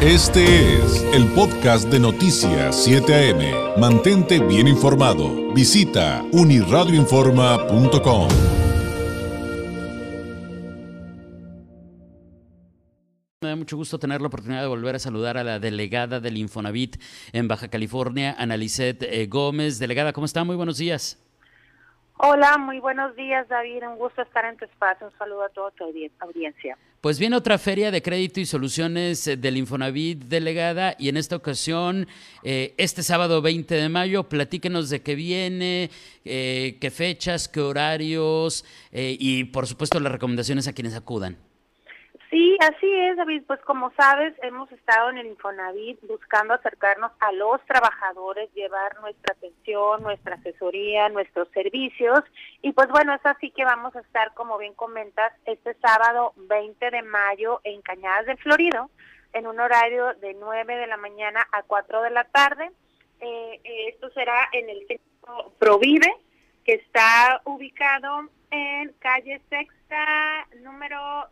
Este es el podcast de Noticias 7 AM. Mantente bien informado. Visita uniradioinforma.com. Me da mucho gusto tener la oportunidad de volver a saludar a la delegada del Infonavit en Baja California, Analicet eh, Gómez. Delegada, ¿cómo está? Muy buenos días. Hola, muy buenos días, David. Un gusto estar en tu espacio. Un saludo a toda tu audiencia. Pues viene otra feria de crédito y soluciones eh, del Infonavit delegada y en esta ocasión, eh, este sábado 20 de mayo, platíquenos de qué viene, eh, qué fechas, qué horarios y por supuesto las recomendaciones a quienes acudan. Sí, así es, David. Pues como sabes, hemos estado en el Infonavit buscando acercarnos a los trabajadores, llevar nuestra atención, nuestra asesoría, nuestros servicios. Y pues bueno, es así que vamos a estar, como bien comentas, este sábado 20 de mayo en Cañadas de Florido, en un horario de 9 de la mañana a 4 de la tarde. Eh, esto será en el centro Provive, que está ubicado en calle Sexta, número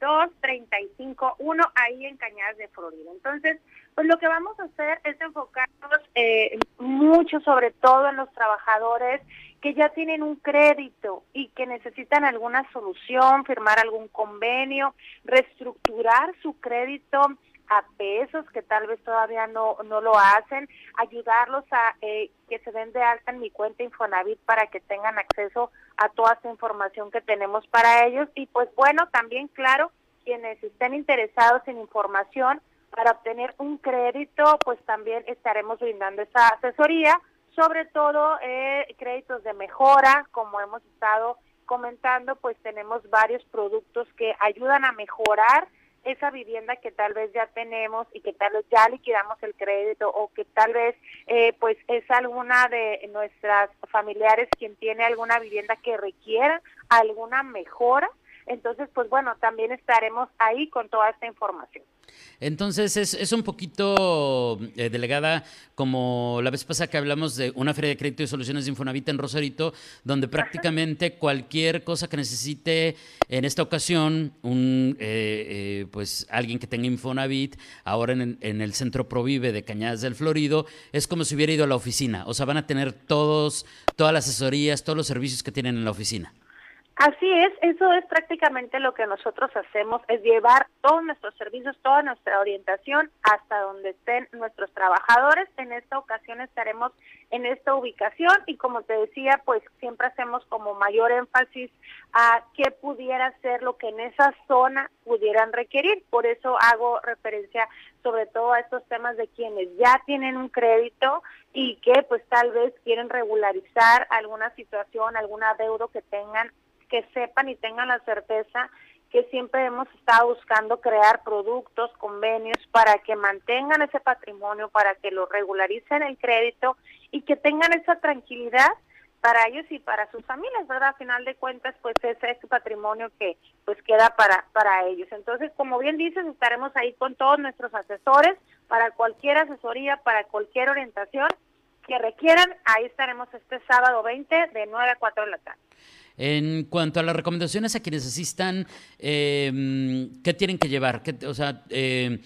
235-1, ahí en Cañadas de Florida. Entonces, pues lo que vamos a hacer es enfocarnos eh, mucho, sobre todo en los trabajadores que ya tienen un crédito y que necesitan alguna solución, firmar algún convenio, reestructurar su crédito a pesos que tal vez todavía no, no lo hacen, ayudarlos a eh, que se den de alta en mi cuenta Infonavit para que tengan acceso a toda esta información que tenemos para ellos. Y pues bueno, también claro, quienes estén interesados en información para obtener un crédito, pues también estaremos brindando esa asesoría, sobre todo eh, créditos de mejora, como hemos estado comentando, pues tenemos varios productos que ayudan a mejorar esa vivienda que tal vez ya tenemos y que tal vez ya liquidamos el crédito o que tal vez eh, pues es alguna de nuestras familiares quien tiene alguna vivienda que requiera alguna mejora entonces, pues bueno, también estaremos ahí con toda esta información. Entonces, es, es un poquito, eh, delegada, como la vez pasada que hablamos de una feria de crédito y soluciones de Infonavit en Rosarito, donde prácticamente cualquier cosa que necesite, en esta ocasión, un eh, eh, pues alguien que tenga Infonavit, ahora en, en, el centro Provive de Cañadas del Florido, es como si hubiera ido a la oficina. O sea, van a tener todos, todas las asesorías, todos los servicios que tienen en la oficina. Así es, eso es prácticamente lo que nosotros hacemos, es llevar todos nuestros servicios, toda nuestra orientación hasta donde estén nuestros trabajadores. En esta ocasión estaremos en esta ubicación y como te decía, pues siempre hacemos como mayor énfasis a qué pudiera ser lo que en esa zona pudieran requerir. Por eso hago referencia sobre todo a estos temas de quienes ya tienen un crédito y que pues tal vez quieren regularizar alguna situación, algún adeudo que tengan que sepan y tengan la certeza que siempre hemos estado buscando crear productos, convenios para que mantengan ese patrimonio, para que lo regularicen el crédito y que tengan esa tranquilidad para ellos y para sus familias, ¿verdad? A final de cuentas, pues ese es su patrimonio que pues queda para para ellos. Entonces, como bien dices, estaremos ahí con todos nuestros asesores para cualquier asesoría, para cualquier orientación que requieran. Ahí estaremos este sábado 20 de 9 a 4 de la tarde. En cuanto a las recomendaciones a quienes asistan, eh, ¿qué tienen que llevar? ¿Qué, o sea, eh,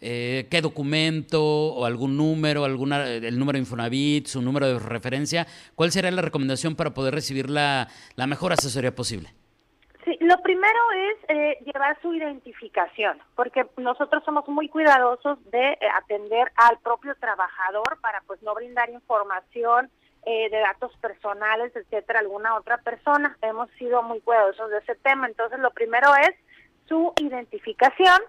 eh, ¿qué documento o algún número, alguna, el número de Infonavit, su número de referencia? ¿Cuál sería la recomendación para poder recibir la, la mejor asesoría posible? Sí, lo primero es llevar su identificación, porque nosotros somos muy cuidadosos de atender al propio trabajador para pues no brindar información eh, de datos personales, etcétera, alguna otra persona. Hemos sido muy cuidadosos de ese tema. Entonces, lo primero es su identificación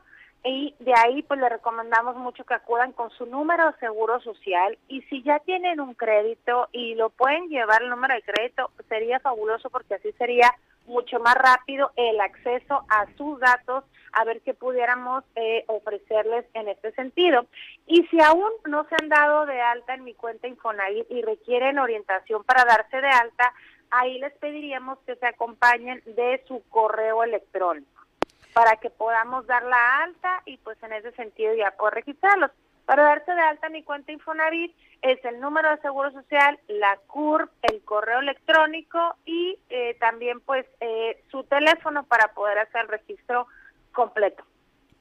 y de ahí pues le recomendamos mucho que acudan con su número de seguro social y si ya tienen un crédito y lo pueden llevar el número de crédito, sería fabuloso porque así sería mucho más rápido el acceso a sus datos, a ver qué pudiéramos eh, ofrecerles en este sentido. Y si aún no se han dado de alta en mi cuenta Infonavit y requieren orientación para darse de alta, ahí les pediríamos que se acompañen de su correo electrónico para que podamos dar la alta y pues en ese sentido ya poder registrarlos. Para darse de alta mi cuenta Infonavit es el número de seguro social, la CURP, el correo electrónico y eh, también pues eh, su teléfono para poder hacer el registro completo.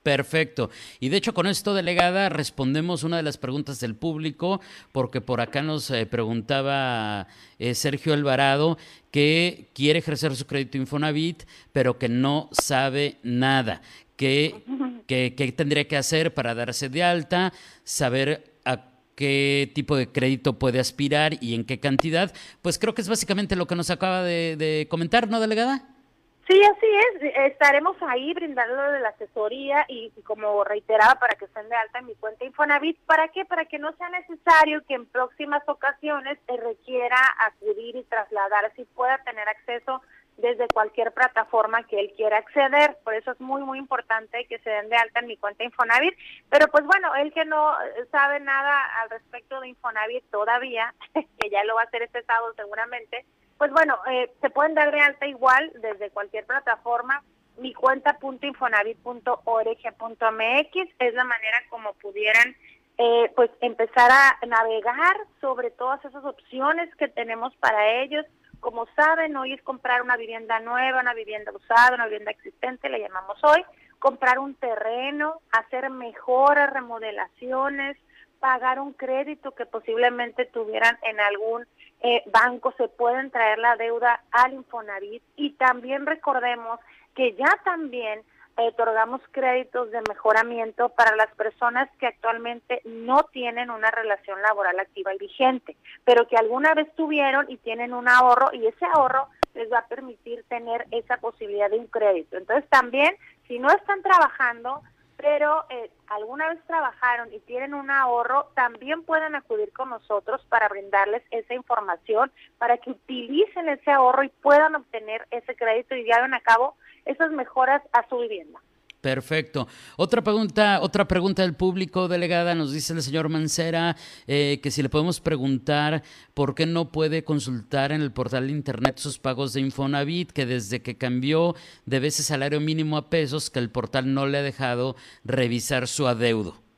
Perfecto. Y de hecho con esto, delegada, respondemos una de las preguntas del público, porque por acá nos eh, preguntaba eh, Sergio Alvarado que quiere ejercer su crédito Infonavit, pero que no sabe nada. ¿Qué, qué tendría que hacer para darse de alta? Saber a qué tipo de crédito puede aspirar y en qué cantidad. Pues creo que es básicamente lo que nos acaba de, de comentar, ¿no, delegada? Sí, así es. Estaremos ahí brindando de la asesoría y, como reiteraba, para que estén de alta en mi cuenta Infonavit. ¿Para qué? Para que no sea necesario que en próximas ocasiones se requiera acudir y trasladar, si pueda tener acceso desde cualquier plataforma que él quiera acceder. Por eso es muy, muy importante que se den de alta en mi cuenta Infonavit. Pero pues bueno, él que no sabe nada al respecto de Infonavit todavía, que ya lo va a hacer este sábado seguramente, pues bueno, eh, se pueden dar de alta igual desde cualquier plataforma. Mi cuenta.infonavit.org.mx es la manera como pudieran eh, pues empezar a navegar sobre todas esas opciones que tenemos para ellos. Como saben, hoy es comprar una vivienda nueva, una vivienda usada, una vivienda existente, le llamamos hoy, comprar un terreno, hacer mejoras, remodelaciones, pagar un crédito que posiblemente tuvieran en algún eh, banco, se pueden traer la deuda al Infonavit y también recordemos que ya también otorgamos créditos de mejoramiento para las personas que actualmente no tienen una relación laboral activa y vigente, pero que alguna vez tuvieron y tienen un ahorro y ese ahorro les va a permitir tener esa posibilidad de un crédito. Entonces también, si no están trabajando, pero eh, alguna vez trabajaron y tienen un ahorro, también pueden acudir con nosotros para brindarles esa información, para que utilicen ese ahorro y puedan obtener ese crédito y lleven a cabo esas mejoras a su vivienda. Perfecto. Otra pregunta, otra pregunta del público, delegada, nos dice el señor Mancera eh, que si le podemos preguntar por qué no puede consultar en el portal de internet sus pagos de Infonavit, que desde que cambió de ese salario mínimo a pesos, que el portal no le ha dejado revisar su adeudo.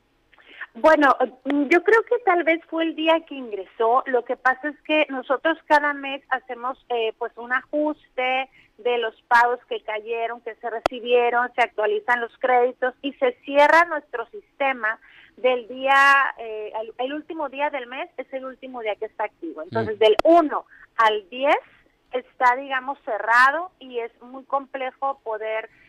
Bueno, yo creo que tal vez fue el día que ingresó. Lo que pasa es que nosotros cada mes hacemos eh, pues un ajuste de los pagos que cayeron, que se recibieron, se actualizan los créditos y se cierra nuestro sistema del día, eh, el, último día del mes es el último día que está activo. Entonces, mm. del 1 al 10 está, digamos, cerrado y es muy complejo poder mm,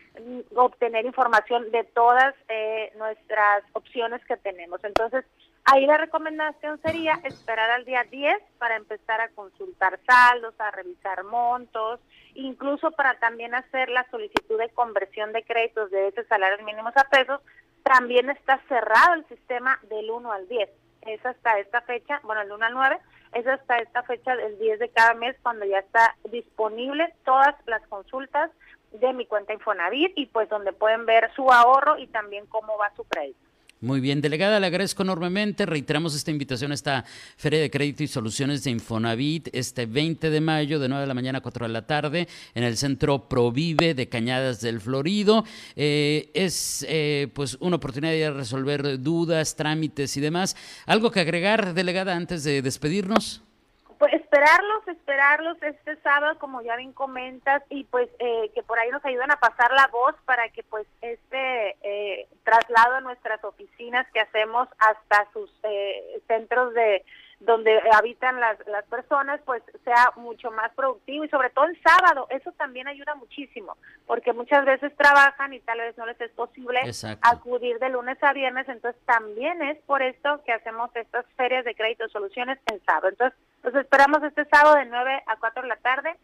obtener información de todas eh, nuestras opciones que tenemos. Entonces, ahí la recomendación sería esperar al día 10 para empezar a consultar saldos, a revisar montos, incluso para también hacer la solicitud de conversión de créditos de ese salario mínimos a pesos, también está cerrado el sistema del 1 al 10. Es hasta esta fecha, bueno, el 1 al 9, es hasta esta fecha del 10 de cada mes cuando ya está disponible todas las consultas de mi cuenta Infonavit y pues donde pueden ver su ahorro y también cómo va su crédito. Muy bien, delegada, le agradezco enormemente. Reiteramos esta invitación a esta Feria de Crédito y Soluciones de Infonavit este 20 de mayo de 9 de la mañana a 4 de la tarde en el Centro Provive de Cañadas del Florido. Eh, es eh, pues una oportunidad de resolver dudas, trámites y demás. ¿Algo que agregar, delegada, antes de despedirnos? Pues esperarlos, esperarlos este sábado, como ya bien comentas, y pues eh, que por ahí nos ayuden a pasar la voz para que pues este eh, traslado a nuestras oficinas que hacemos hasta sus eh, centros de donde habitan las, las personas, pues sea mucho más productivo y sobre todo el sábado, eso también ayuda muchísimo, porque muchas veces trabajan y tal vez no les es posible acudir de lunes a viernes, entonces también es por esto que hacemos estas ferias de crédito soluciones en sábado. Entonces, los esperamos este sábado de 9 a 4 de la tarde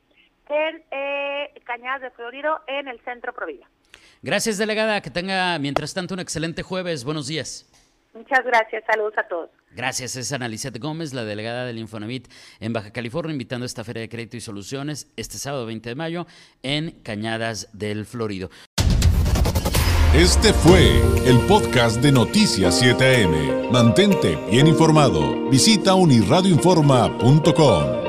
en eh, Cañadas de Florido, en el Centro Provida. Gracias, delegada. Que tenga, mientras tanto, un excelente jueves. Buenos días. Muchas gracias. Saludos a todos. Gracias, es Analicet Gómez, la delegada del Infonavit en Baja California, invitando a esta Feria de Crédito y Soluciones este sábado 20 de mayo en Cañadas del Florido. Este fue el podcast de Noticias 7am. Mantente bien informado. Visita unirradioinforma.com.